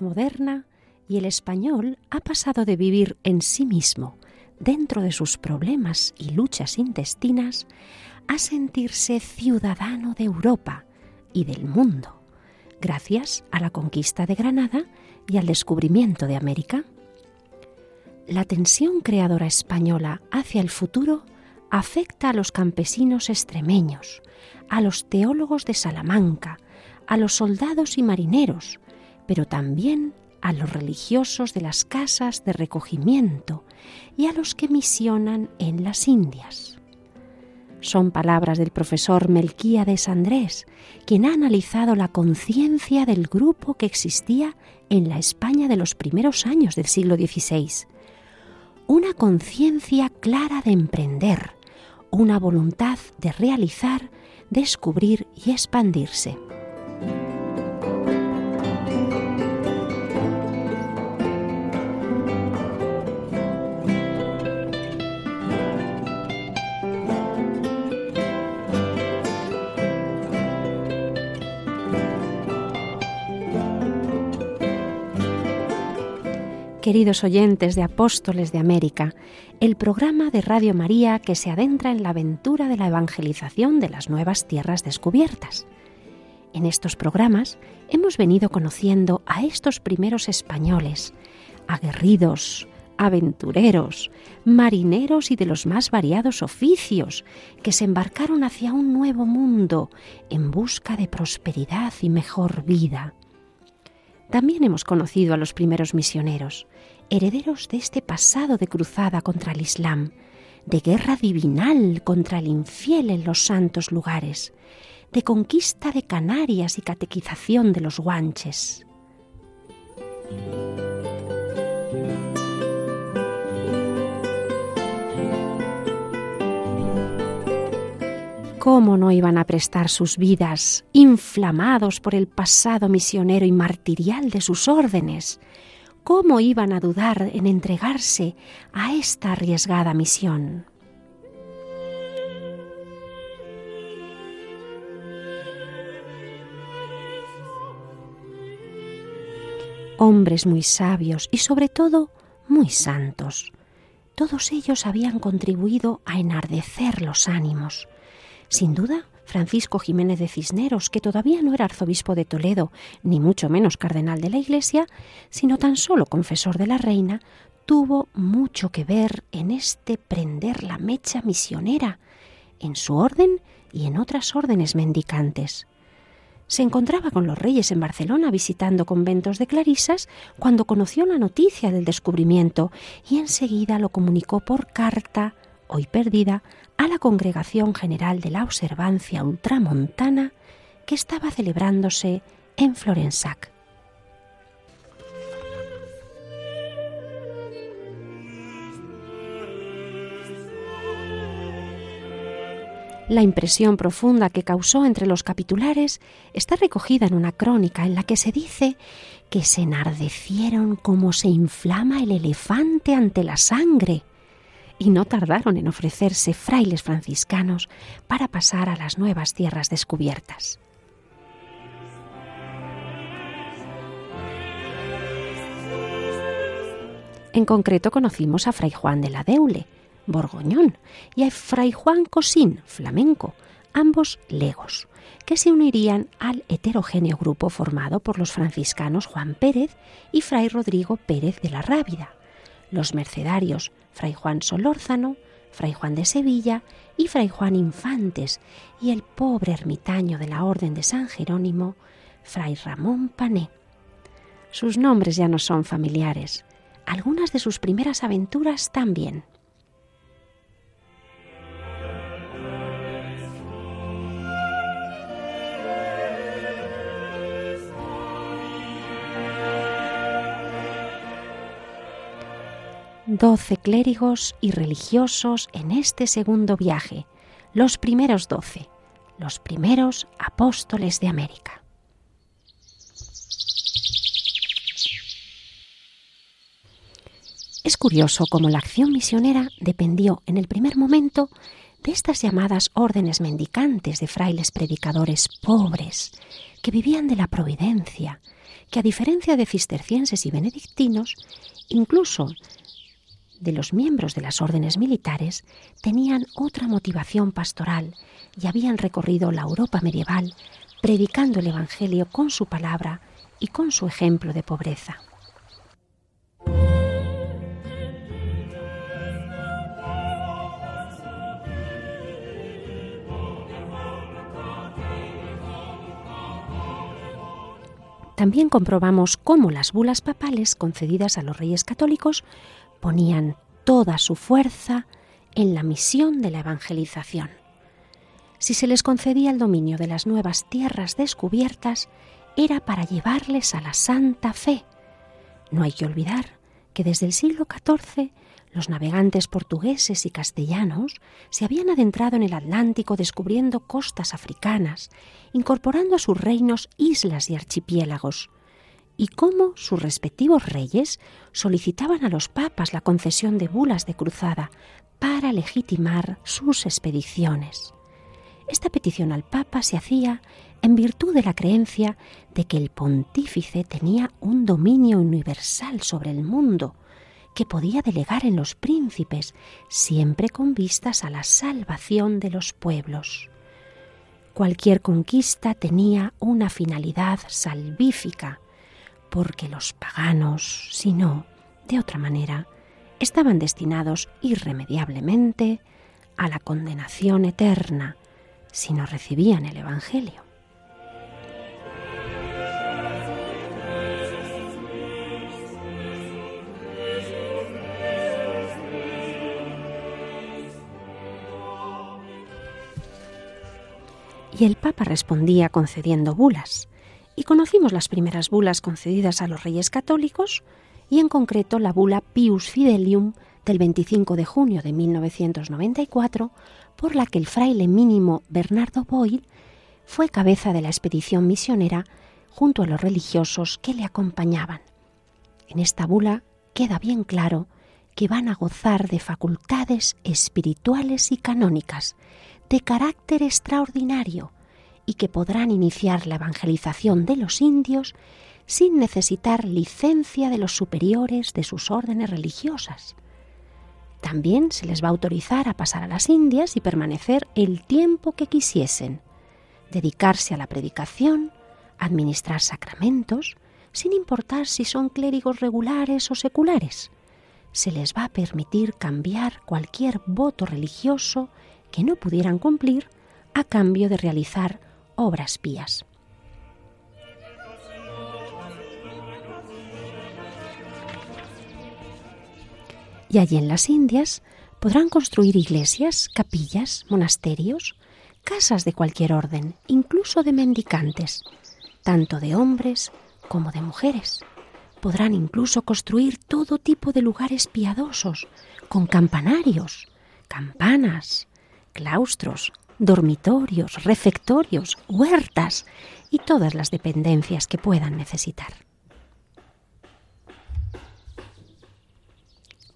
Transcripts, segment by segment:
Moderna y el español ha pasado de vivir en sí mismo, dentro de sus problemas y luchas intestinas, a sentirse ciudadano de Europa y del mundo, gracias a la conquista de Granada y al descubrimiento de América. La tensión creadora española hacia el futuro afecta a los campesinos extremeños, a los teólogos de Salamanca, a los soldados y marineros, pero también a los religiosos de las casas de recogimiento y a los que misionan en las Indias. Son palabras del profesor Melquíades Andrés, quien ha analizado la conciencia del grupo que existía en la España de los primeros años del siglo XVI. Una conciencia clara de emprender, una voluntad de realizar, descubrir y expandirse. Queridos oyentes de Apóstoles de América, el programa de Radio María que se adentra en la aventura de la evangelización de las nuevas tierras descubiertas. En estos programas hemos venido conociendo a estos primeros españoles, aguerridos, aventureros, marineros y de los más variados oficios, que se embarcaron hacia un nuevo mundo en busca de prosperidad y mejor vida. También hemos conocido a los primeros misioneros, herederos de este pasado de cruzada contra el Islam, de guerra divinal contra el infiel en los santos lugares, de conquista de Canarias y catequización de los guanches. ¿Cómo no iban a prestar sus vidas, inflamados por el pasado misionero y martirial de sus órdenes? ¿Cómo iban a dudar en entregarse a esta arriesgada misión? Hombres muy sabios y sobre todo muy santos. Todos ellos habían contribuido a enardecer los ánimos sin duda, Francisco Jiménez de Cisneros, que todavía no era arzobispo de Toledo, ni mucho menos cardenal de la Iglesia, sino tan solo confesor de la reina, tuvo mucho que ver en este prender la mecha misionera, en su orden y en otras órdenes mendicantes. Se encontraba con los reyes en Barcelona visitando conventos de clarisas cuando conoció la noticia del descubrimiento y enseguida lo comunicó por carta, hoy perdida, a la Congregación General de la Observancia Ultramontana que estaba celebrándose en Florensac. La impresión profunda que causó entre los capitulares está recogida en una crónica en la que se dice que se enardecieron como se inflama el elefante ante la sangre y no tardaron en ofrecerse frailes franciscanos para pasar a las nuevas tierras descubiertas. En concreto conocimos a Fray Juan de la Deule, borgoñón, y a Fray Juan Cosín, flamenco, ambos legos, que se unirían al heterogéneo grupo formado por los franciscanos Juan Pérez y Fray Rodrigo Pérez de la Rábida, los mercedarios Fray Juan Solórzano, Fray Juan de Sevilla y Fray Juan Infantes, y el pobre ermitaño de la Orden de San Jerónimo, Fray Ramón Pané. Sus nombres ya no son familiares, algunas de sus primeras aventuras también. Doce clérigos y religiosos en este segundo viaje, los primeros doce, los primeros apóstoles de América. Es curioso cómo la acción misionera dependió en el primer momento de estas llamadas órdenes mendicantes de frailes predicadores pobres, que vivían de la providencia, que a diferencia de cistercienses y benedictinos, incluso de los miembros de las órdenes militares, tenían otra motivación pastoral y habían recorrido la Europa medieval predicando el Evangelio con su palabra y con su ejemplo de pobreza. También comprobamos cómo las bulas papales concedidas a los reyes católicos ponían toda su fuerza en la misión de la evangelización. Si se les concedía el dominio de las nuevas tierras descubiertas, era para llevarles a la santa fe. No hay que olvidar que desde el siglo XIV los navegantes portugueses y castellanos se habían adentrado en el Atlántico descubriendo costas africanas, incorporando a sus reinos islas y archipiélagos, y cómo sus respectivos reyes solicitaban a los papas la concesión de bulas de cruzada para legitimar sus expediciones. Esta petición al papa se hacía en virtud de la creencia de que el pontífice tenía un dominio universal sobre el mundo, que podía delegar en los príncipes, siempre con vistas a la salvación de los pueblos. Cualquier conquista tenía una finalidad salvífica, porque los paganos, si no, de otra manera, estaban destinados irremediablemente a la condenación eterna si no recibían el Evangelio. y el Papa respondía concediendo bulas. Y conocimos las primeras bulas concedidas a los reyes católicos, y en concreto la bula Pius Fidelium del 25 de junio de 1994, por la que el fraile mínimo Bernardo Boyle fue cabeza de la expedición misionera junto a los religiosos que le acompañaban. En esta bula queda bien claro que van a gozar de facultades espirituales y canónicas, de carácter extraordinario y que podrán iniciar la evangelización de los indios sin necesitar licencia de los superiores de sus órdenes religiosas. También se les va a autorizar a pasar a las Indias y permanecer el tiempo que quisiesen, dedicarse a la predicación, administrar sacramentos, sin importar si son clérigos regulares o seculares. Se les va a permitir cambiar cualquier voto religioso que no pudieran cumplir a cambio de realizar obras pías. Y allí en las Indias podrán construir iglesias, capillas, monasterios, casas de cualquier orden, incluso de mendicantes, tanto de hombres como de mujeres. Podrán incluso construir todo tipo de lugares piadosos, con campanarios, campanas, claustros, dormitorios, refectorios, huertas y todas las dependencias que puedan necesitar.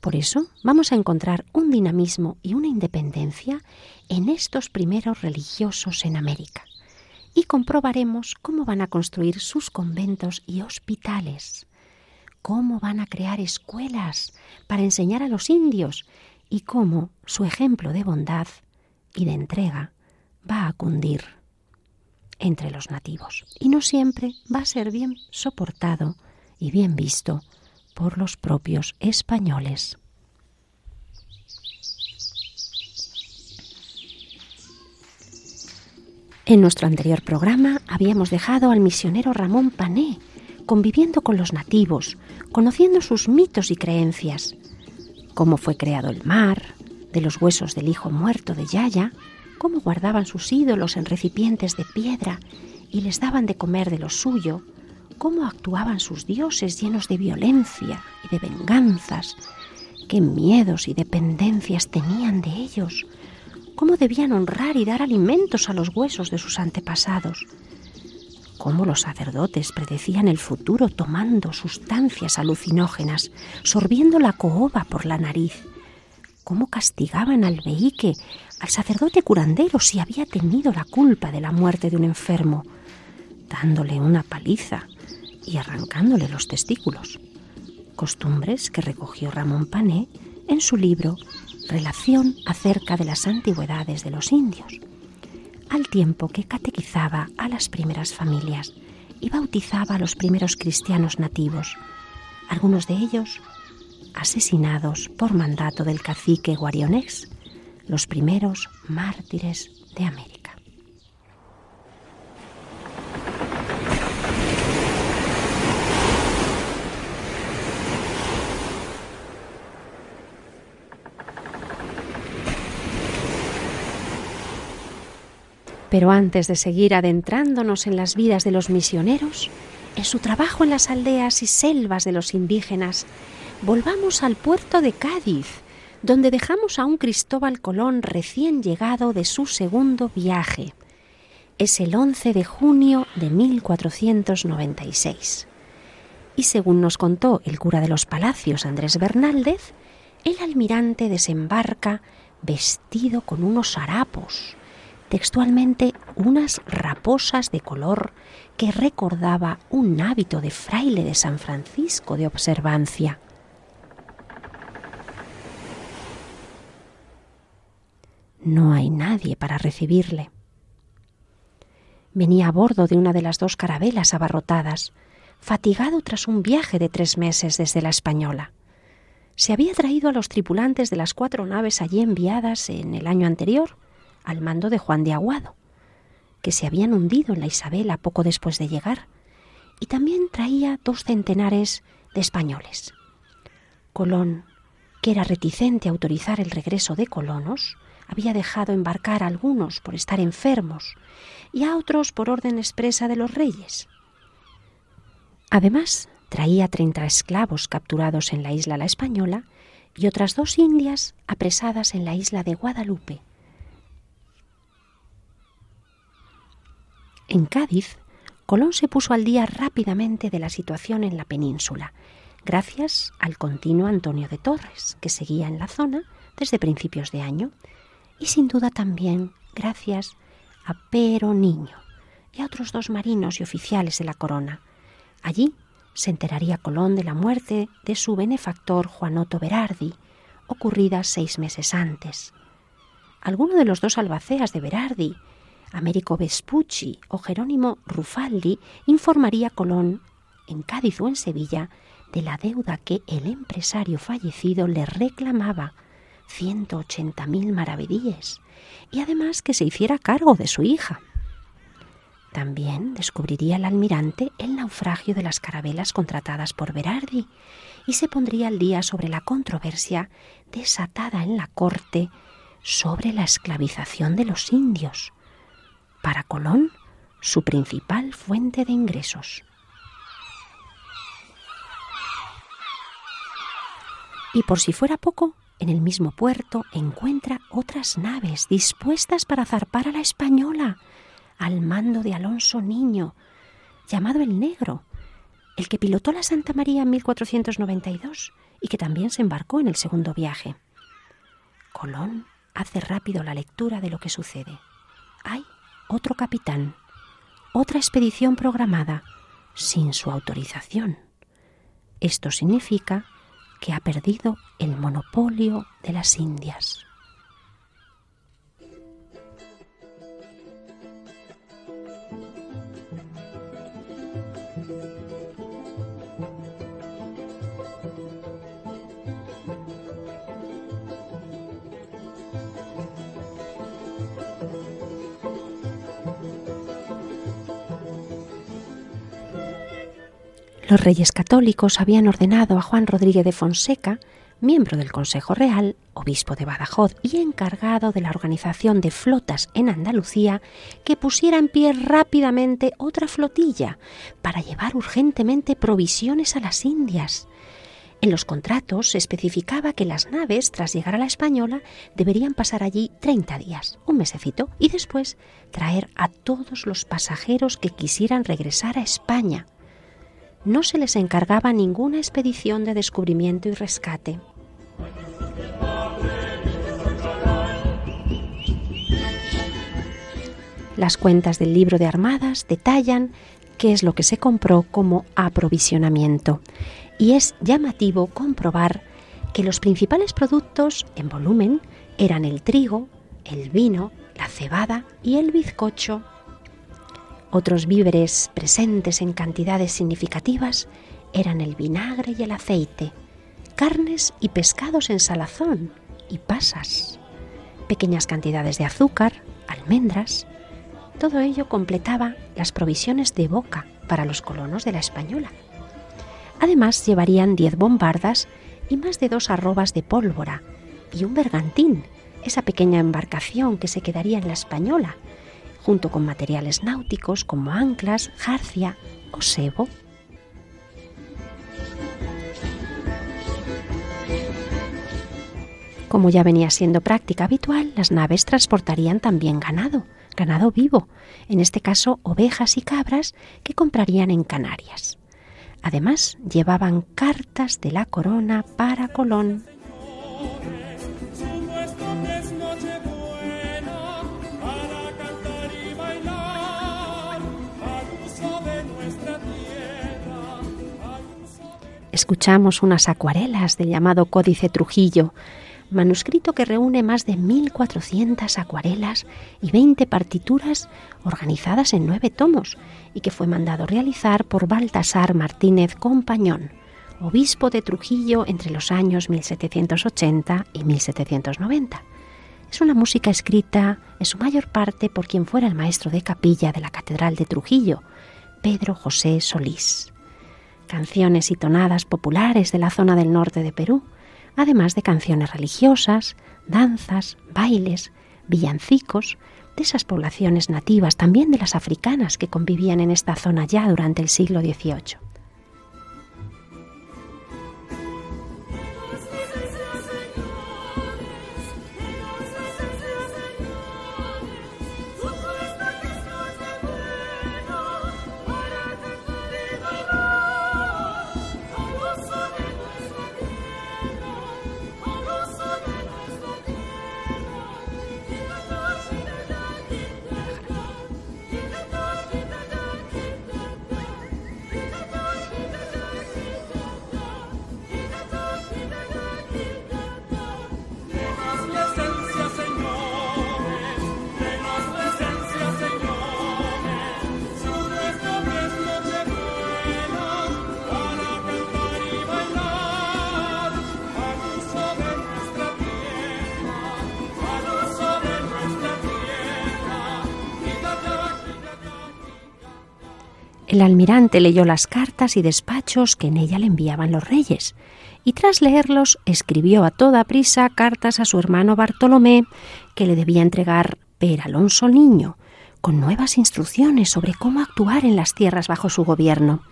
Por eso vamos a encontrar un dinamismo y una independencia en estos primeros religiosos en América y comprobaremos cómo van a construir sus conventos y hospitales, cómo van a crear escuelas para enseñar a los indios y cómo su ejemplo de bondad y de entrega va a cundir entre los nativos y no siempre va a ser bien soportado y bien visto por los propios españoles. En nuestro anterior programa habíamos dejado al misionero Ramón Pané conviviendo con los nativos, conociendo sus mitos y creencias, cómo fue creado el mar, de los huesos del hijo muerto de Yaya, cómo guardaban sus ídolos en recipientes de piedra y les daban de comer de lo suyo, cómo actuaban sus dioses llenos de violencia y de venganzas, qué miedos y dependencias tenían de ellos, cómo debían honrar y dar alimentos a los huesos de sus antepasados, cómo los sacerdotes predecían el futuro tomando sustancias alucinógenas, sorbiendo la cohoba por la nariz, cómo castigaban al veíque, al sacerdote curandero si había tenido la culpa de la muerte de un enfermo, dándole una paliza y arrancándole los testículos. Costumbres que recogió Ramón Pané en su libro Relación acerca de las antigüedades de los indios, al tiempo que catequizaba a las primeras familias y bautizaba a los primeros cristianos nativos, algunos de ellos asesinados por mandato del cacique Guarionex, los primeros mártires de América. Pero antes de seguir adentrándonos en las vidas de los misioneros, en su trabajo en las aldeas y selvas de los indígenas, volvamos al puerto de Cádiz, donde dejamos a un Cristóbal Colón recién llegado de su segundo viaje. Es el 11 de junio de 1496. Y según nos contó el cura de los Palacios, Andrés Bernaldez, el almirante desembarca vestido con unos harapos, textualmente unas raposas de color que recordaba un hábito de fraile de San Francisco de observancia. No hay nadie para recibirle. Venía a bordo de una de las dos carabelas abarrotadas, fatigado tras un viaje de tres meses desde la Española. Se había traído a los tripulantes de las cuatro naves allí enviadas en el año anterior al mando de Juan de Aguado, que se habían hundido en la Isabela poco después de llegar, y también traía dos centenares de españoles. Colón, que era reticente a autorizar el regreso de colonos, había dejado embarcar a algunos por estar enfermos y a otros por orden expresa de los reyes. Además, traía treinta esclavos capturados en la isla La Española y otras dos indias apresadas en la isla de Guadalupe, En Cádiz, Colón se puso al día rápidamente de la situación en la península, gracias al continuo Antonio de Torres, que seguía en la zona desde principios de año, y sin duda también gracias a Pero Niño y a otros dos marinos y oficiales de la corona. Allí se enteraría Colón de la muerte de su benefactor Juanoto Berardi, ocurrida seis meses antes. Alguno de los dos albaceas de Berardi Américo Vespucci o Jerónimo Rufaldi informaría a Colón en Cádiz o en Sevilla de la deuda que el empresario fallecido le reclamaba, 180.000 maravedíes, y además que se hiciera cargo de su hija. También descubriría el almirante el naufragio de las carabelas contratadas por Berardi y se pondría al día sobre la controversia desatada en la corte sobre la esclavización de los indios, para Colón su principal fuente de ingresos. Y por si fuera poco, en el mismo puerto encuentra otras naves dispuestas para zarpar a la española, al mando de Alonso Niño, llamado el Negro, el que pilotó la Santa María en 1492 y que también se embarcó en el segundo viaje. Colón hace rápido la lectura de lo que sucede. Hay otro capitán, otra expedición programada sin su autorización. Esto significa que ha perdido el monopolio de las Indias. Los reyes católicos habían ordenado a Juan Rodríguez de Fonseca, miembro del Consejo Real, obispo de Badajoz y encargado de la organización de flotas en Andalucía, que pusiera en pie rápidamente otra flotilla para llevar urgentemente provisiones a las Indias. En los contratos se especificaba que las naves, tras llegar a la Española, deberían pasar allí 30 días, un mesecito, y después traer a todos los pasajeros que quisieran regresar a España. No se les encargaba ninguna expedición de descubrimiento y rescate. Las cuentas del libro de armadas detallan qué es lo que se compró como aprovisionamiento y es llamativo comprobar que los principales productos en volumen eran el trigo, el vino, la cebada y el bizcocho. Otros víveres presentes en cantidades significativas eran el vinagre y el aceite, carnes y pescados en salazón y pasas, pequeñas cantidades de azúcar, almendras. Todo ello completaba las provisiones de boca para los colonos de la Española. Además llevarían diez bombardas y más de dos arrobas de pólvora y un bergantín, esa pequeña embarcación que se quedaría en la española, junto con materiales náuticos como anclas, jarcia o sebo. Como ya venía siendo práctica habitual, las naves transportarían también ganado, ganado vivo, en este caso ovejas y cabras que comprarían en Canarias. Además, llevaban cartas de la corona para Colón. Escuchamos unas acuarelas del llamado Códice Trujillo, manuscrito que reúne más de 1.400 acuarelas y 20 partituras organizadas en nueve tomos y que fue mandado realizar por Baltasar Martínez Compañón, obispo de Trujillo entre los años 1780 y 1790. Es una música escrita en su mayor parte por quien fuera el maestro de capilla de la Catedral de Trujillo, Pedro José Solís. Canciones y tonadas populares de la zona del norte de Perú, además de canciones religiosas, danzas, bailes, villancicos, de esas poblaciones nativas, también de las africanas que convivían en esta zona ya durante el siglo XVIII. El almirante leyó las cartas y despachos que en ella le enviaban los reyes, y tras leerlos escribió a toda prisa cartas a su hermano Bartolomé, que le debía entregar Per Alonso Niño, con nuevas instrucciones sobre cómo actuar en las tierras bajo su gobierno.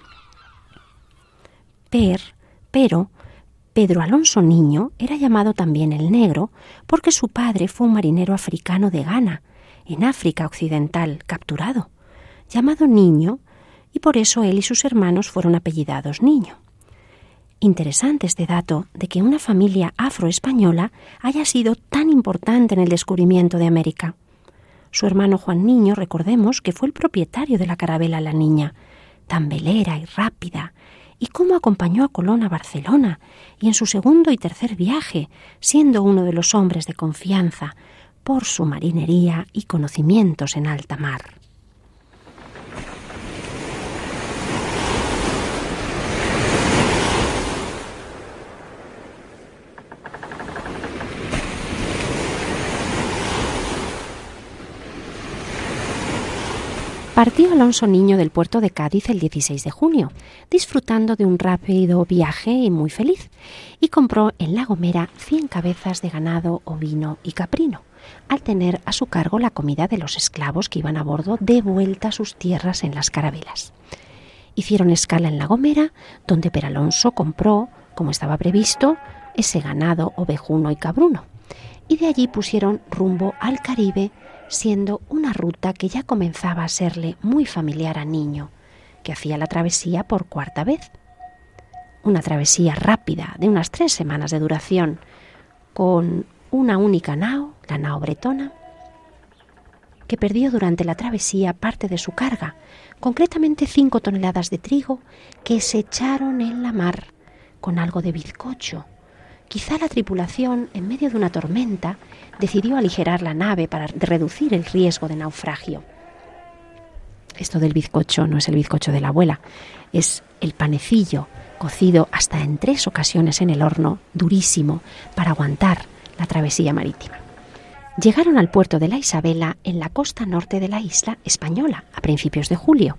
Per, pero, Pedro Alonso Niño era llamado también el Negro porque su padre fue un marinero africano de Ghana, en África Occidental, capturado. Llamado Niño, y por eso él y sus hermanos fueron apellidados Niño. Interesante este dato de que una familia afroespañola haya sido tan importante en el descubrimiento de América. Su hermano Juan Niño, recordemos que fue el propietario de la carabela La Niña, tan velera y rápida, y cómo acompañó a Colón a Barcelona y en su segundo y tercer viaje, siendo uno de los hombres de confianza por su marinería y conocimientos en alta mar. Partió Alonso Niño del puerto de Cádiz el 16 de junio, disfrutando de un rápido viaje y muy feliz, y compró en La Gomera 100 cabezas de ganado ovino y caprino, al tener a su cargo la comida de los esclavos que iban a bordo de vuelta a sus tierras en las carabelas. Hicieron escala en La Gomera, donde Peralonso compró como estaba previsto, ese ganado ovejuno y cabruno. Y de allí pusieron rumbo al Caribe, siendo una ruta que ya comenzaba a serle muy familiar a Niño, que hacía la travesía por cuarta vez. Una travesía rápida, de unas tres semanas de duración, con una única nao, la nao bretona, que perdió durante la travesía parte de su carga, concretamente cinco toneladas de trigo que se echaron en la mar con algo de bizcocho. Quizá la tripulación, en medio de una tormenta, decidió aligerar la nave para reducir el riesgo de naufragio. Esto del bizcocho no es el bizcocho de la abuela, es el panecillo cocido hasta en tres ocasiones en el horno, durísimo, para aguantar la travesía marítima. Llegaron al puerto de la Isabela en la costa norte de la isla española a principios de julio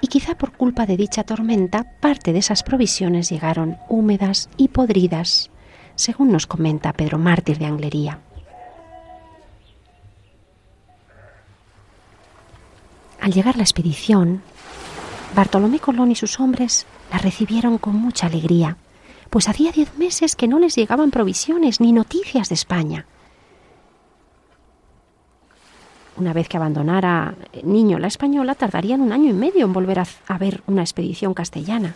y quizá por culpa de dicha tormenta parte de esas provisiones llegaron húmedas y podridas, según nos comenta Pedro Mártir de Anglería. Al llegar la expedición, Bartolomé Colón y sus hombres la recibieron con mucha alegría, pues hacía diez meses que no les llegaban provisiones ni noticias de España. Una vez que abandonara Niño la española, tardarían un año y medio en volver a, ver una expedición castellana,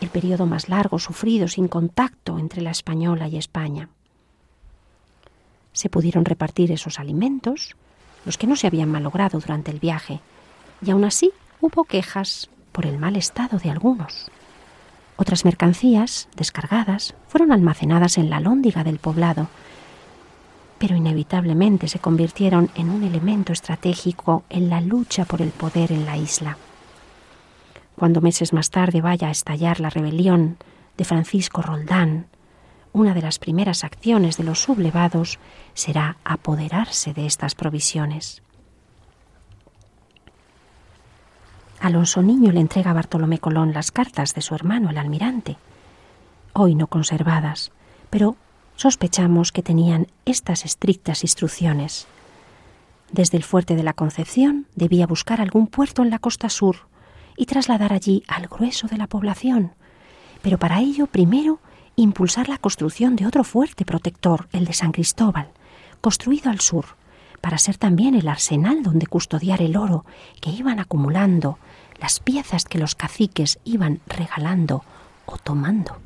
el periodo más largo sufrido sin contacto entre la española y España. Se pudieron repartir esos alimentos, los que no se habían malogrado durante el viaje, y aún así hubo quejas por el mal estado de algunos. Otras mercancías, descargadas, fueron almacenadas en la lóndiga del poblado, pero inevitablemente se convirtieron en un elemento estratégico en la lucha por el poder en la isla. Cuando meses más tarde vaya a estallar la rebelión de Francisco Roldán, una de las primeras acciones de los sublevados será apoderarse de estas provisiones. Alonso Niño le entrega a Bartolomé Colón las cartas de su hermano el almirante, hoy no conservadas, pero sospechamos que tenían estas estrictas instrucciones. Desde el fuerte de la Concepción debía buscar algún puerto en la costa sur y trasladar allí al grueso de la población, pero para ello primero impulsar la construcción de otro fuerte protector, el de San Cristóbal, construido al sur, para ser también el arsenal donde custodiar el oro que iban acumulando, las piezas que los caciques iban regalando o tomando.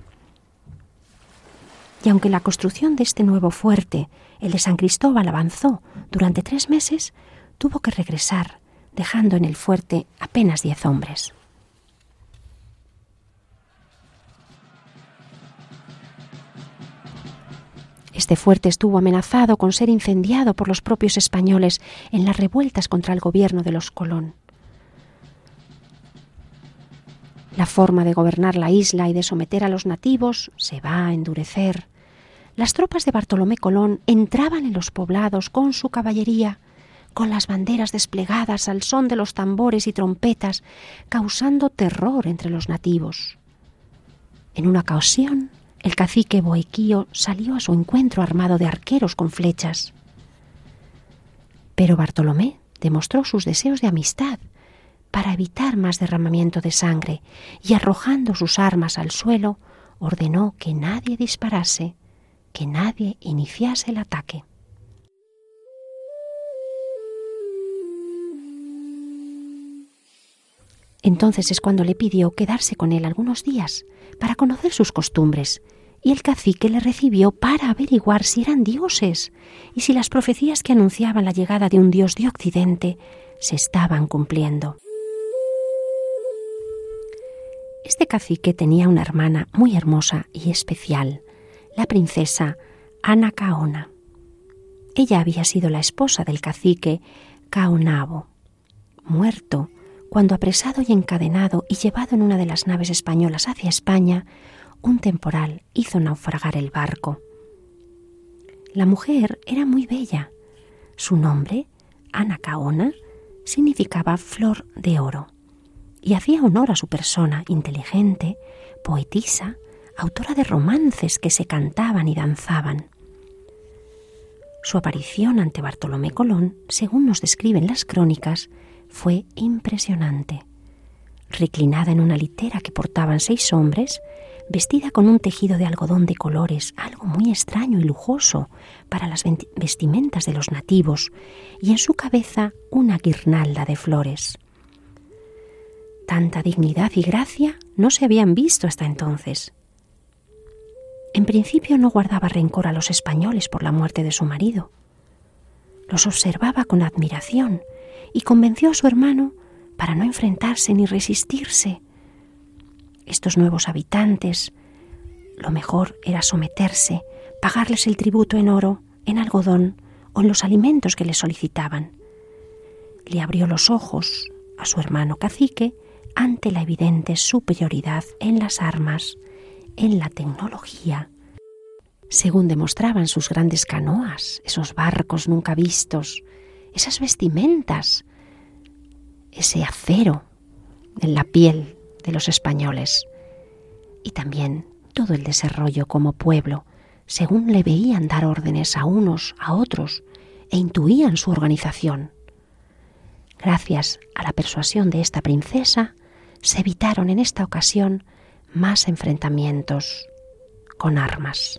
Y aunque la construcción de este nuevo fuerte, el de San Cristóbal, avanzó durante tres meses, tuvo que regresar, dejando en el fuerte apenas diez hombres. Este fuerte estuvo amenazado con ser incendiado por los propios españoles en las revueltas contra el gobierno de los Colón. La forma de gobernar la isla y de someter a los nativos se va a endurecer las tropas de Bartolomé Colón entraban en los poblados con su caballería, con las banderas desplegadas al son de los tambores y trompetas, causando terror entre los nativos. En una ocasión, el cacique Boequío salió a su encuentro armado de arqueros con flechas. Pero Bartolomé demostró sus deseos de amistad para evitar más derramamiento de sangre y arrojando sus armas al suelo, ordenó que nadie disparase que nadie iniciase el ataque. Entonces es cuando le pidió quedarse con él algunos días para conocer sus costumbres, y el cacique le recibió para averiguar si eran dioses y si las profecías que anunciaban la llegada de un dios de Occidente se estaban cumpliendo. Este cacique tenía una hermana muy hermosa y especial, la princesa Anacaona. Ella había sido la esposa del cacique Caonabo, muerto cuando apresado y encadenado y llevado en una de las naves españolas hacia España, un temporal hizo naufragar el barco. La mujer era muy bella. Su nombre, Anacaona, significaba flor de oro y hacía honor a su persona inteligente, poetisa, autora de romances que se cantaban y danzaban. Su aparición ante Bartolomé Colón, según nos describen las crónicas, fue impresionante. Reclinada en una litera que portaban seis hombres, vestida con un tejido de algodón de colores, algo muy extraño y lujoso para las vestimentas de los nativos, y en su cabeza una guirnalda de flores. Tanta dignidad y gracia no se habían visto hasta entonces. En principio no guardaba rencor a los españoles por la muerte de su marido. Los observaba con admiración y convenció a su hermano para no enfrentarse ni resistirse estos nuevos habitantes, lo mejor era someterse, pagarles el tributo en oro, en algodón o en los alimentos que le solicitaban. Le abrió los ojos a su hermano cacique ante la evidente superioridad en las armas, en la tecnología, según demostraban sus grandes canoas, esos barcos nunca vistos, esas vestimentas, ese acero en la piel de los españoles y también todo el desarrollo como pueblo, según le veían dar órdenes a unos, a otros, e intuían su organización. Gracias a la persuasión de esta princesa, se evitaron en esta ocasión más enfrentamientos con armas.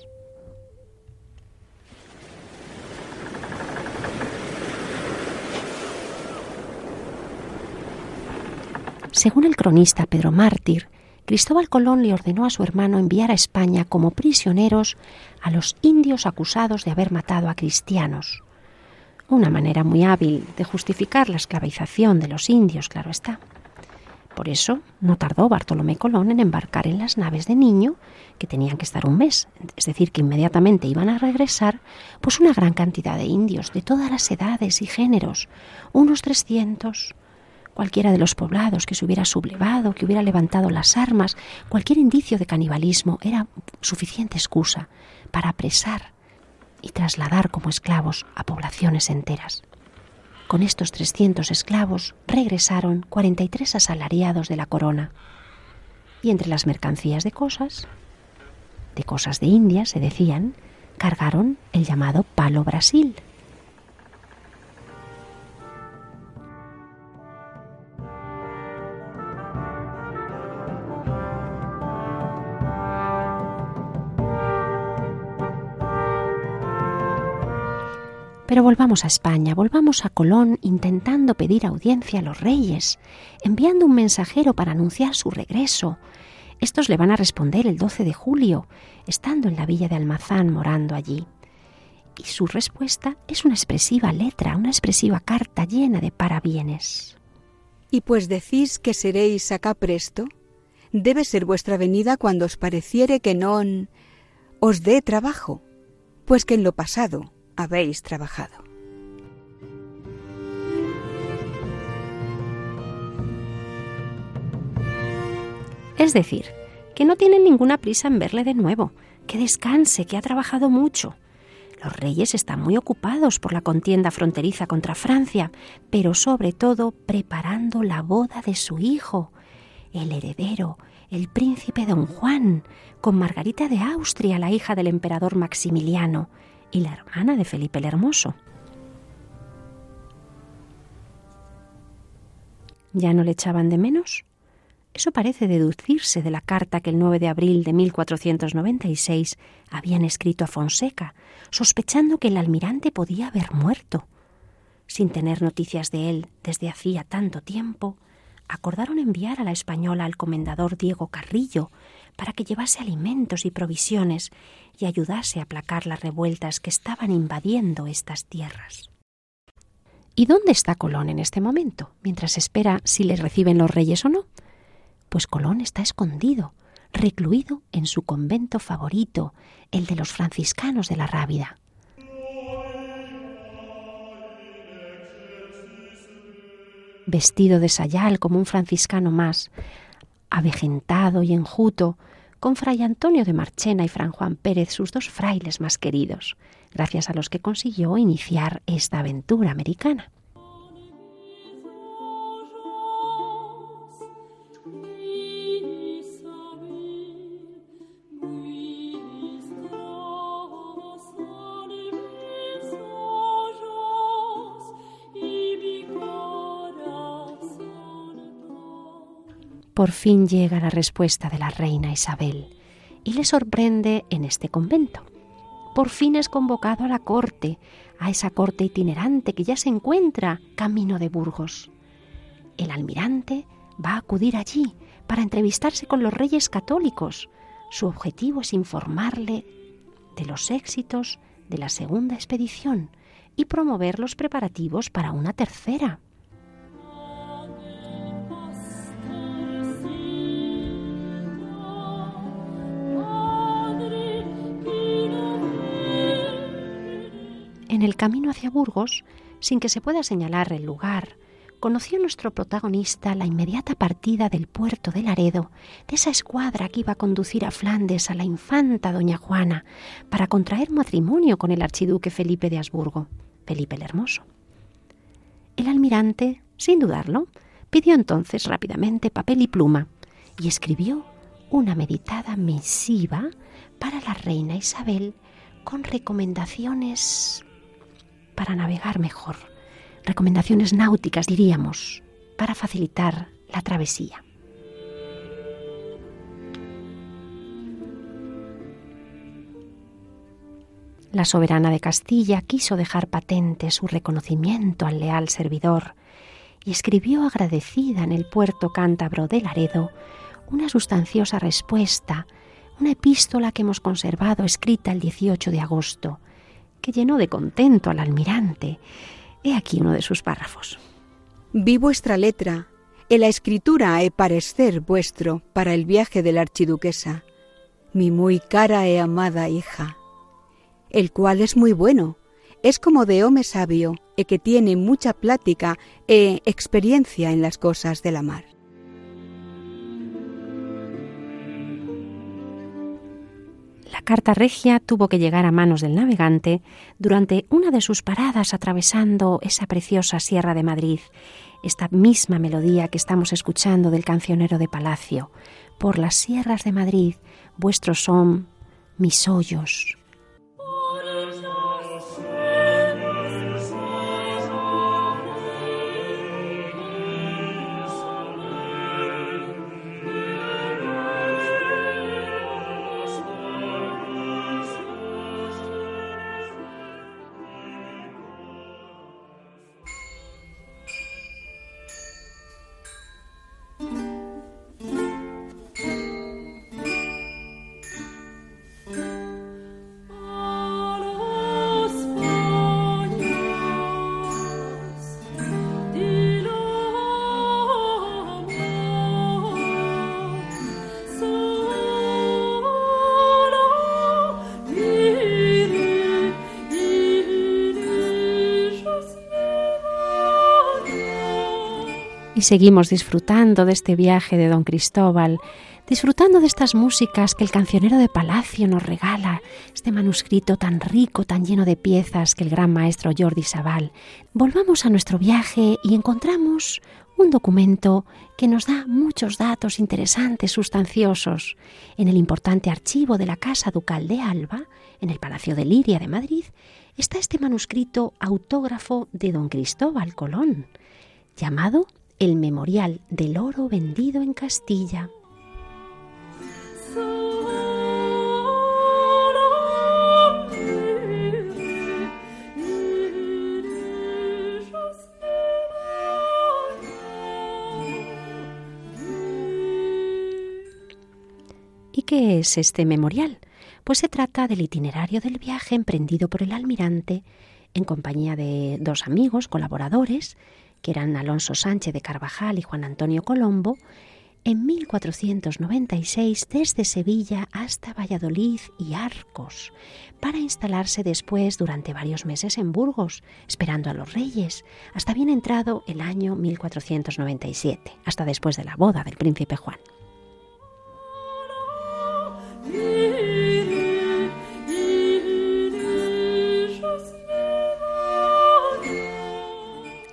Según el cronista Pedro Mártir, Cristóbal Colón le ordenó a su hermano enviar a España como prisioneros a los indios acusados de haber matado a cristianos. Una manera muy hábil de justificar la esclavización de los indios, claro está. Por eso no tardó Bartolomé Colón en embarcar en las naves de niño, que tenían que estar un mes, es decir, que inmediatamente iban a regresar, pues una gran cantidad de indios de todas las edades y géneros, unos trescientos, cualquiera de los poblados que se hubiera sublevado, que hubiera levantado las armas, cualquier indicio de canibalismo era suficiente excusa para apresar y trasladar como esclavos a poblaciones enteras. Con estos 300 esclavos regresaron 43 asalariados de la corona. Y entre las mercancías de cosas, de cosas de India, se decían, cargaron el llamado palo Brasil, Pero volvamos a España, volvamos a Colón intentando pedir audiencia a los reyes, enviando un mensajero para anunciar su regreso. Estos le van a responder el 12 de julio, estando en la villa de Almazán morando allí. Y su respuesta es una expresiva letra, una expresiva carta llena de parabienes. Y pues decís que seréis acá presto, debe ser vuestra venida cuando os pareciere que no os dé trabajo, pues que en lo pasado habéis trabajado. Es decir, que no tienen ninguna prisa en verle de nuevo, que descanse, que ha trabajado mucho. Los reyes están muy ocupados por la contienda fronteriza contra Francia, pero sobre todo preparando la boda de su hijo, el heredero, el príncipe don Juan, con Margarita de Austria, la hija del emperador Maximiliano, y la hermana de Felipe el Hermoso. ¿Ya no le echaban de menos? Eso parece deducirse de la carta que el 9 de abril de 1496 habían escrito a Fonseca, sospechando que el almirante podía haber muerto. Sin tener noticias de él desde hacía tanto tiempo, acordaron enviar a la española al comendador Diego Carrillo para que llevase alimentos y provisiones y ayudase a aplacar las revueltas que estaban invadiendo estas tierras. ¿Y dónde está Colón en este momento, mientras espera si le reciben los reyes o no? Pues Colón está escondido, recluido en su convento favorito, el de los franciscanos de la Rábida. Vestido de sayal como un franciscano más, avejentado y enjuto, con Fray Antonio de Marchena y Fran Juan Pérez, sus dos frailes más queridos, gracias a los que consiguió iniciar esta aventura americana. Por fin llega la respuesta de la reina Isabel, y le sorprende en este convento. Por fin es convocado a la corte, a esa corte itinerante que ya se encuentra camino de Burgos. El almirante va a acudir allí para entrevistarse con los reyes católicos. Su objetivo es informarle de los éxitos de la segunda expedición y promover los preparativos para una tercera. El camino hacia Burgos, sin que se pueda señalar el lugar, conoció nuestro protagonista la inmediata partida del puerto de Laredo, de esa escuadra que iba a conducir a Flandes a la infanta doña Juana para contraer matrimonio con el archiduque Felipe de Habsburgo, Felipe el Hermoso. El almirante, sin dudarlo, pidió entonces rápidamente papel y pluma y escribió una meditada misiva para la reina Isabel con recomendaciones para navegar mejor, recomendaciones náuticas diríamos, para facilitar la travesía. La soberana de Castilla quiso dejar patente su reconocimiento al leal servidor y escribió agradecida en el puerto cántabro de Laredo una sustanciosa respuesta, una epístola que hemos conservado escrita el 18 de agosto, que llenó de contento al almirante. He aquí uno de sus párrafos. Vi vuestra letra, en la escritura he parecer vuestro para el viaje de la archiduquesa, mi muy cara e amada hija, el cual es muy bueno, es como de home sabio, e que tiene mucha plática e experiencia en las cosas de la mar. La carta regia tuvo que llegar a manos del navegante durante una de sus paradas atravesando esa preciosa Sierra de Madrid, esta misma melodía que estamos escuchando del cancionero de Palacio. Por las sierras de Madrid, vuestros son mis hoyos, seguimos disfrutando de este viaje de don Cristóbal, disfrutando de estas músicas que el cancionero de Palacio nos regala, este manuscrito tan rico, tan lleno de piezas que el gran maestro Jordi Sabal. Volvamos a nuestro viaje y encontramos un documento que nos da muchos datos interesantes, sustanciosos. En el importante archivo de la Casa Ducal de Alba, en el Palacio de Liria de Madrid, está este manuscrito autógrafo de don Cristóbal Colón, llamado el memorial del oro vendido en Castilla. ¿Y qué es este memorial? Pues se trata del itinerario del viaje emprendido por el almirante en compañía de dos amigos, colaboradores, que eran Alonso Sánchez de Carvajal y Juan Antonio Colombo, en 1496 desde Sevilla hasta Valladolid y Arcos, para instalarse después durante varios meses en Burgos, esperando a los reyes, hasta bien entrado el año 1497, hasta después de la boda del príncipe Juan.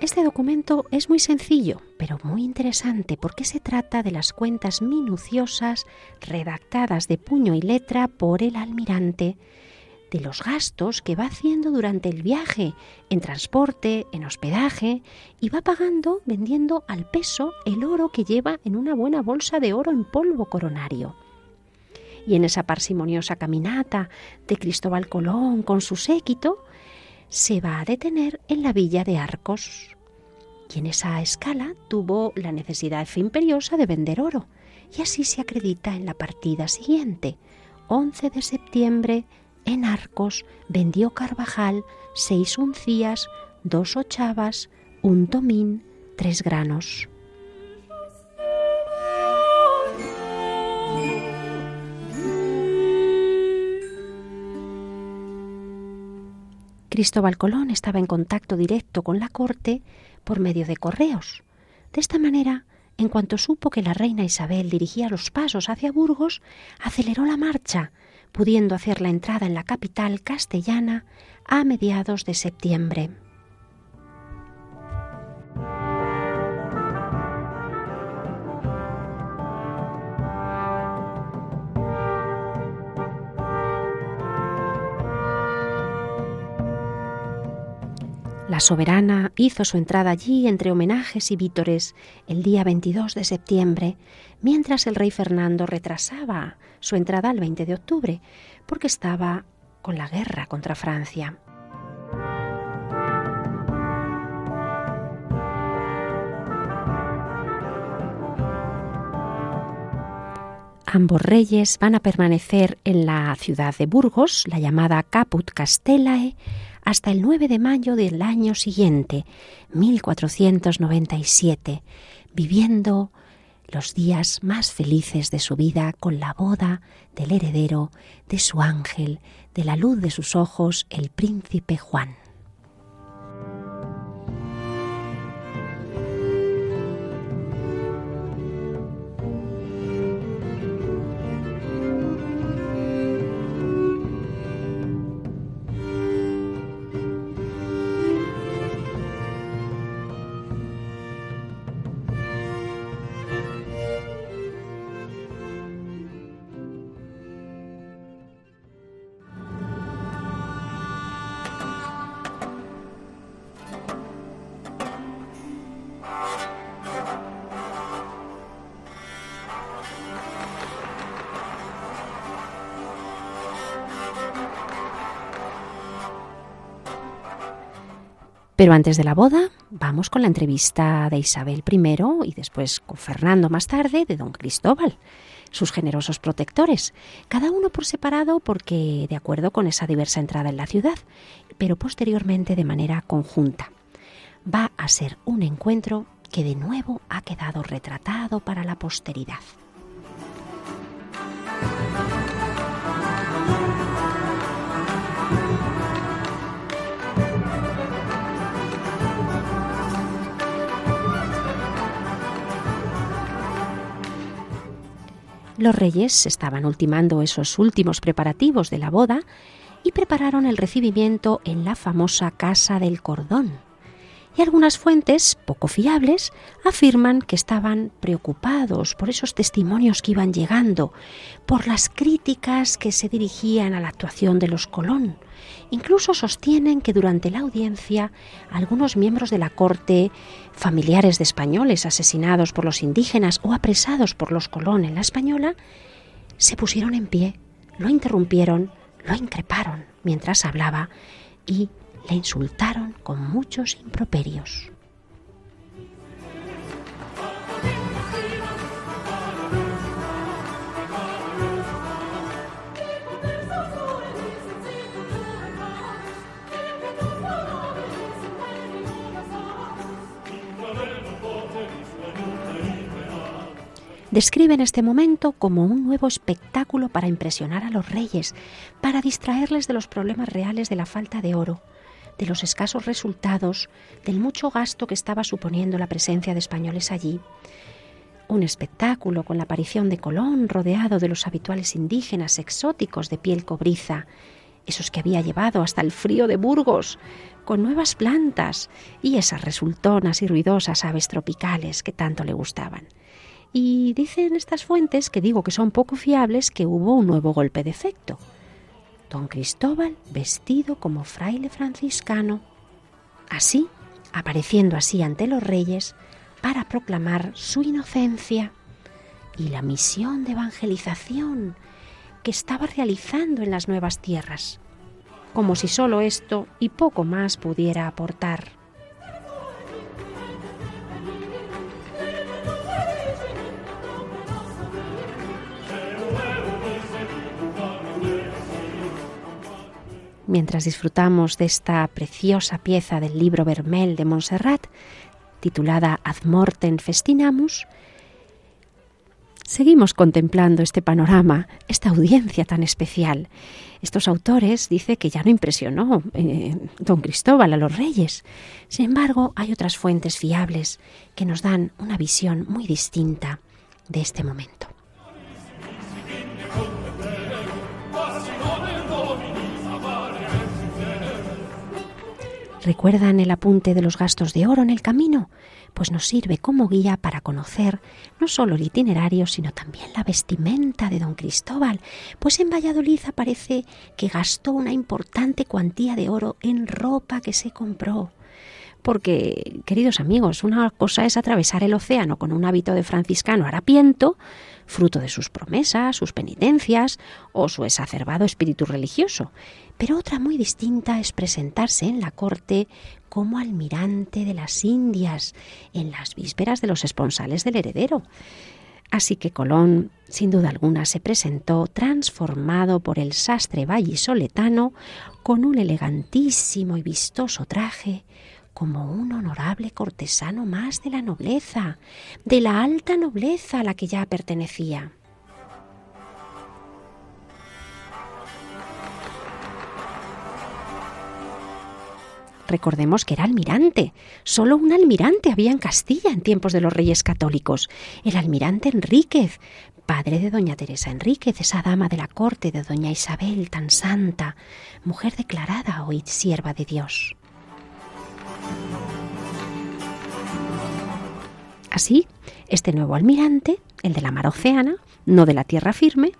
Este documento es muy sencillo, pero muy interesante porque se trata de las cuentas minuciosas redactadas de puño y letra por el almirante de los gastos que va haciendo durante el viaje, en transporte, en hospedaje, y va pagando vendiendo al peso el oro que lleva en una buena bolsa de oro en polvo coronario. y en esa parsimoniosa caminata de Cristóbal Colón con su séquito, se va a detener en la villa de Arcos. Y en esa escala tuvo la necesidad imperiosa de vender oro, y así se acredita en la partida siguiente. 11 de septiembre, en Arcos, vendió Carvajal seis uncías, dos ochavas, un tomín, tres granos. Cristóbal Colón estaba en contacto directo con la corte por medio de correos. De esta manera, en cuanto supo que la reina Isabel dirigía los pasos hacia Burgos, aceleró la marcha, pudiendo hacer la entrada en la capital castellana a mediados de septiembre. La soberana hizo su entrada allí entre homenajes y vítores el día 22 de septiembre, mientras el rey Fernando retrasaba su entrada al 20 de octubre, porque estaba con la guerra contra Francia. Ambos reyes van a permanecer en la ciudad de Burgos, la llamada Caput Castellae, hasta el 9 de mayo del año siguiente, 1497, viviendo los días más felices de su vida con la boda del heredero, de su ángel, de la luz de sus ojos, el príncipe Juan. Pero antes de la boda, vamos con la entrevista de Isabel I y después con Fernando más tarde de don Cristóbal, sus generosos protectores, cada uno por separado porque de acuerdo con esa diversa entrada en la ciudad, pero posteriormente de manera conjunta. Va a ser un encuentro que de nuevo ha quedado retratado para la posteridad. Los reyes estaban ultimando esos últimos preparativos de la boda y prepararon el recibimiento en la famosa Casa del Cordón. Y algunas fuentes, poco fiables, afirman que estaban preocupados por esos testimonios que iban llegando, por las críticas que se dirigían a la actuación de los Colón, Incluso sostienen que durante la audiencia algunos miembros de la corte, familiares de españoles asesinados por los indígenas o apresados por los Colón en la española, se pusieron en pie, lo interrumpieron, lo increparon mientras hablaba y le insultaron con muchos improperios. Describen este momento como un nuevo espectáculo para impresionar a los reyes, para distraerles de los problemas reales de la falta de oro, de los escasos resultados, del mucho gasto que estaba suponiendo la presencia de españoles allí. Un espectáculo con la aparición de Colón rodeado de los habituales indígenas exóticos de piel cobriza, esos que había llevado hasta el frío de Burgos, con nuevas plantas y esas resultonas y ruidosas aves tropicales que tanto le gustaban. Y dicen estas fuentes, que digo que son poco fiables, que hubo un nuevo golpe de efecto. Don Cristóbal vestido como fraile franciscano, así, apareciendo así ante los reyes, para proclamar su inocencia y la misión de evangelización que estaba realizando en las nuevas tierras, como si solo esto y poco más pudiera aportar. Mientras disfrutamos de esta preciosa pieza del libro Vermel de Montserrat, titulada Ad mortem festinamus, seguimos contemplando este panorama, esta audiencia tan especial. Estos autores dice que ya no impresionó eh, don Cristóbal a los reyes. Sin embargo, hay otras fuentes fiables que nos dan una visión muy distinta de este momento. ¿Recuerdan el apunte de los gastos de oro en el camino? Pues nos sirve como guía para conocer no solo el itinerario, sino también la vestimenta de don Cristóbal, pues en Valladolid aparece que gastó una importante cuantía de oro en ropa que se compró. Porque, queridos amigos, una cosa es atravesar el océano con un hábito de franciscano harapiento, fruto de sus promesas, sus penitencias o su exacerbado espíritu religioso, pero otra muy distinta es presentarse en la corte como almirante de las Indias en las vísperas de los esponsales del heredero. Así que Colón, sin duda alguna, se presentó transformado por el sastre vallisoletano con un elegantísimo y vistoso traje, como un honorable cortesano más de la nobleza, de la alta nobleza a la que ya pertenecía. Recordemos que era almirante. Solo un almirante había en Castilla en tiempos de los reyes católicos. El almirante Enríquez, padre de doña Teresa Enríquez, esa dama de la corte de doña Isabel tan santa, mujer declarada hoy sierva de Dios. Así, este nuevo almirante, el de la mar oceana, no de la tierra firme,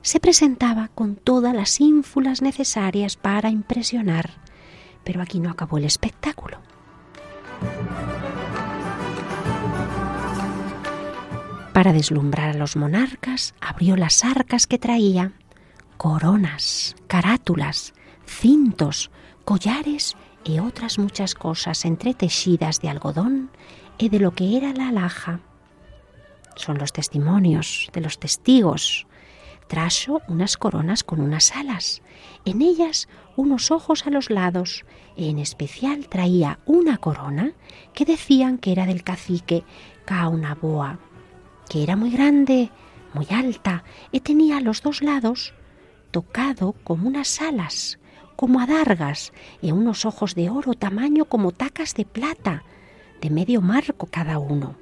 se presentaba con todas las ínfulas necesarias para impresionar pero aquí no acabó el espectáculo. Para deslumbrar a los monarcas, abrió las arcas que traía, coronas, carátulas, cintos, collares y otras muchas cosas entretejidas de algodón de lo que era la alhaja. Son los testimonios de los testigos. Trajo unas coronas con unas alas, en ellas unos ojos a los lados, en especial traía una corona que decían que era del cacique Caunaboa, que era muy grande, muy alta, y tenía a los dos lados tocado como unas alas, como adargas, y unos ojos de oro tamaño como tacas de plata, de medio marco cada uno.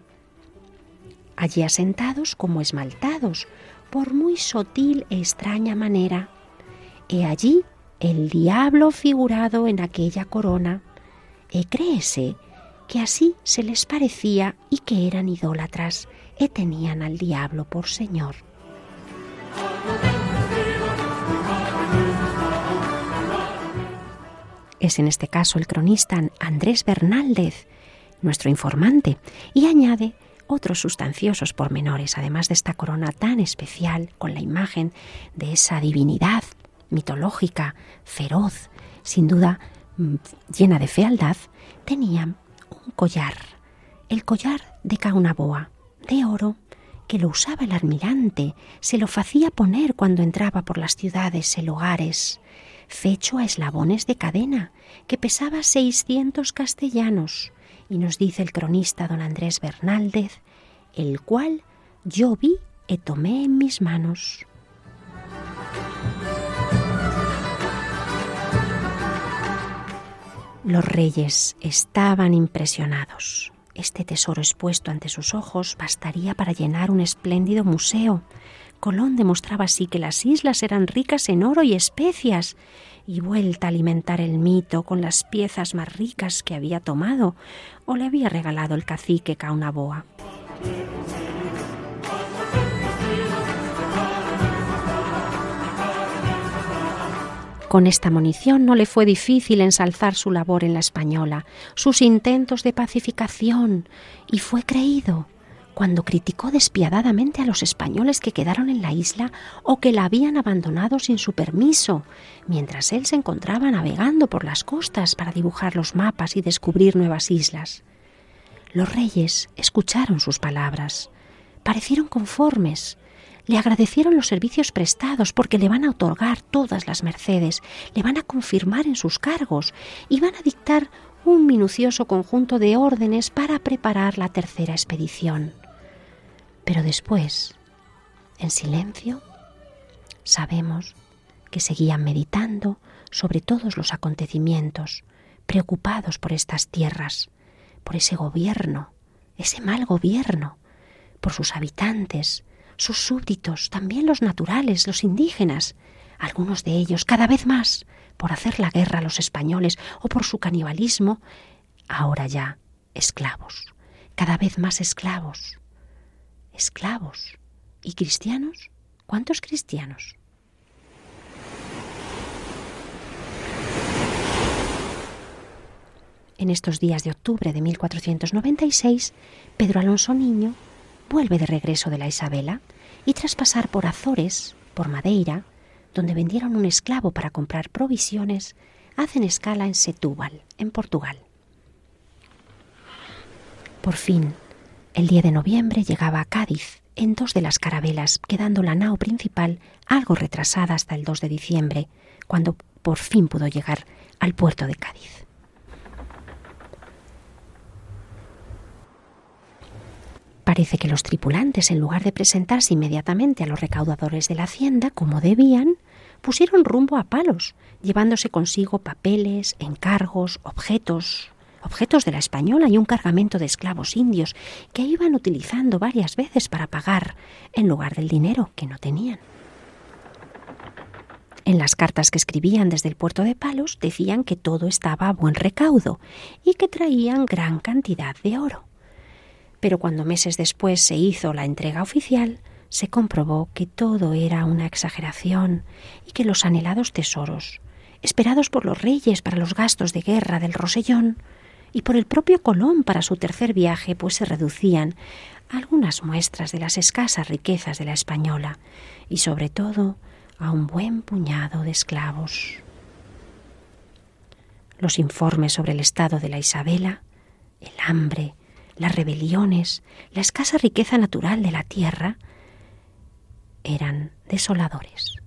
Allí asentados como esmaltados, por muy sutil e extraña manera, He allí el diablo figurado en aquella corona, e créese que así se les parecía y que eran idólatras, e tenían al diablo por señor. Es en este caso el cronista Andrés Bernaldez, nuestro informante, y añade otros sustanciosos pormenores, además de esta corona tan especial con la imagen de esa divinidad mitológica, feroz, sin duda mm, llena de fealdad, tenía un collar, el collar de Caunaboa, de oro, que lo usaba el almirante, se lo hacía poner cuando entraba por las ciudades y lugares, fecho a eslabones de cadena, que pesaba seiscientos castellanos, y nos dice el cronista don Andrés Bernaldez, el cual yo vi y tomé en mis manos. Los reyes estaban impresionados. Este tesoro expuesto ante sus ojos bastaría para llenar un espléndido museo. Colón demostraba así que las islas eran ricas en oro y especias, y vuelta a alimentar el mito con las piezas más ricas que había tomado o le había regalado el cacique Caunaboa. Con esta munición no le fue difícil ensalzar su labor en la española, sus intentos de pacificación, y fue creído. Cuando criticó despiadadamente a los españoles que quedaron en la isla o que la habían abandonado sin su permiso, mientras él se encontraba navegando por las costas para dibujar los mapas y descubrir nuevas islas. Los reyes escucharon sus palabras, parecieron conformes, le agradecieron los servicios prestados porque le van a otorgar todas las mercedes, le van a confirmar en sus cargos y van a dictar un minucioso conjunto de órdenes para preparar la tercera expedición. Pero después, en silencio, sabemos que seguían meditando sobre todos los acontecimientos, preocupados por estas tierras, por ese gobierno, ese mal gobierno, por sus habitantes, sus súbditos, también los naturales, los indígenas, algunos de ellos cada vez más por hacer la guerra a los españoles o por su canibalismo, ahora ya esclavos, cada vez más esclavos. Esclavos. ¿Y cristianos? ¿Cuántos cristianos? En estos días de octubre de 1496, Pedro Alonso Niño vuelve de regreso de la Isabela y tras pasar por Azores, por Madeira, donde vendieron un esclavo para comprar provisiones, hacen escala en Setúbal, en Portugal. Por fin, el 10 de noviembre llegaba a Cádiz en dos de las carabelas, quedando la nao principal algo retrasada hasta el 2 de diciembre, cuando por fin pudo llegar al puerto de Cádiz. Parece que los tripulantes, en lugar de presentarse inmediatamente a los recaudadores de la hacienda como debían, pusieron rumbo a palos, llevándose consigo papeles, encargos, objetos, objetos de la española y un cargamento de esclavos indios que iban utilizando varias veces para pagar en lugar del dinero que no tenían. En las cartas que escribían desde el puerto de Palos decían que todo estaba a buen recaudo y que traían gran cantidad de oro pero cuando meses después se hizo la entrega oficial, se comprobó que todo era una exageración y que los anhelados tesoros, esperados por los reyes para los gastos de guerra del Rosellón y por el propio Colón para su tercer viaje, pues se reducían a algunas muestras de las escasas riquezas de la española y sobre todo a un buen puñado de esclavos. Los informes sobre el estado de la Isabela, el hambre, las rebeliones, la escasa riqueza natural de la tierra, eran desoladores.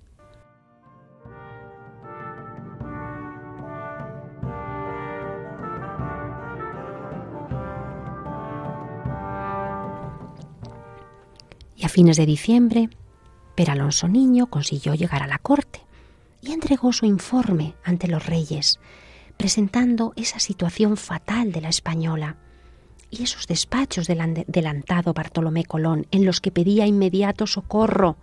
A fines de diciembre, Per Alonso Niño consiguió llegar a la corte y entregó su informe ante los reyes, presentando esa situación fatal de la española, y esos despachos del adelantado Bartolomé Colón en los que pedía inmediato socorro,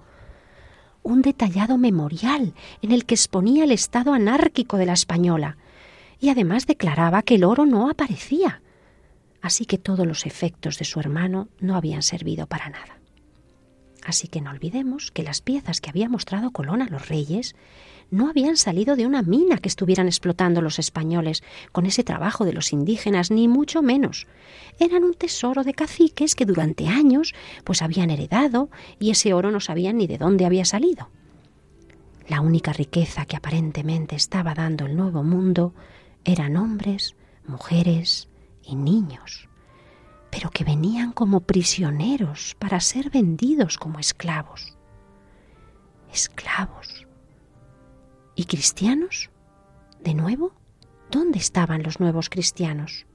un detallado memorial en el que exponía el estado anárquico de la española y además declaraba que el oro no aparecía, así que todos los efectos de su hermano no habían servido para nada. Así que no olvidemos que las piezas que había mostrado Colón a los reyes no habían salido de una mina que estuvieran explotando los españoles con ese trabajo de los indígenas, ni mucho menos. Eran un tesoro de caciques que durante años pues habían heredado y ese oro no sabían ni de dónde había salido. La única riqueza que aparentemente estaba dando el nuevo mundo eran hombres, mujeres y niños, pero que venían como prisioneros para ser vendidos como esclavos. Esclavos ¿Y cristianos? ¿De nuevo? ¿Dónde estaban los nuevos cristianos?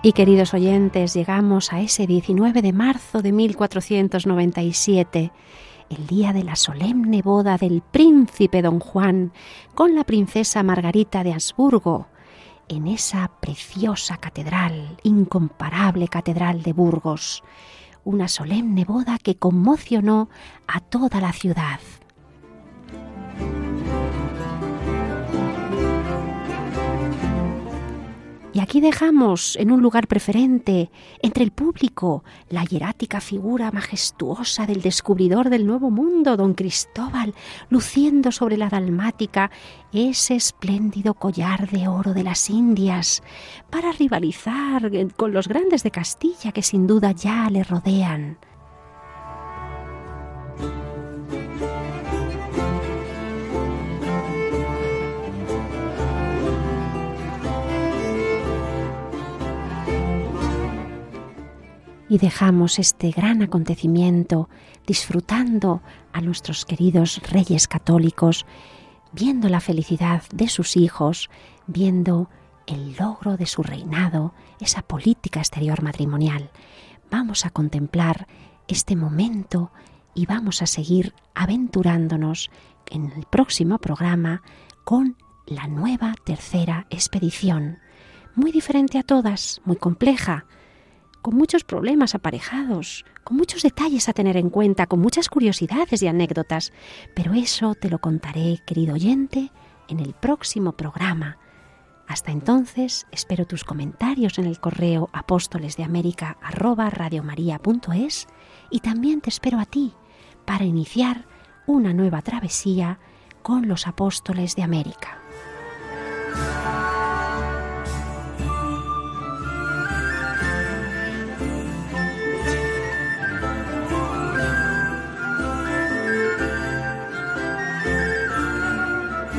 Y queridos oyentes, llegamos a ese 19 de marzo de 1497, el día de la solemne boda del príncipe don Juan con la princesa Margarita de Habsburgo, en esa preciosa catedral, incomparable catedral de Burgos, una solemne boda que conmocionó a toda la ciudad. Y aquí dejamos en un lugar preferente, entre el público, la hierática figura majestuosa del descubridor del Nuevo Mundo, don Cristóbal, luciendo sobre la dalmática ese espléndido collar de oro de las Indias, para rivalizar con los grandes de Castilla que sin duda ya le rodean. Y dejamos este gran acontecimiento disfrutando a nuestros queridos reyes católicos, viendo la felicidad de sus hijos, viendo el logro de su reinado, esa política exterior matrimonial. Vamos a contemplar este momento y vamos a seguir aventurándonos en el próximo programa con la nueva tercera expedición, muy diferente a todas, muy compleja, con muchos problemas aparejados, con muchos detalles a tener en cuenta, con muchas curiosidades y anécdotas. Pero eso te lo contaré, querido oyente, en el próximo programa. Hasta entonces, espero tus comentarios en el correo apóstoles de América y también te espero a ti para iniciar una nueva travesía con los apóstoles de América.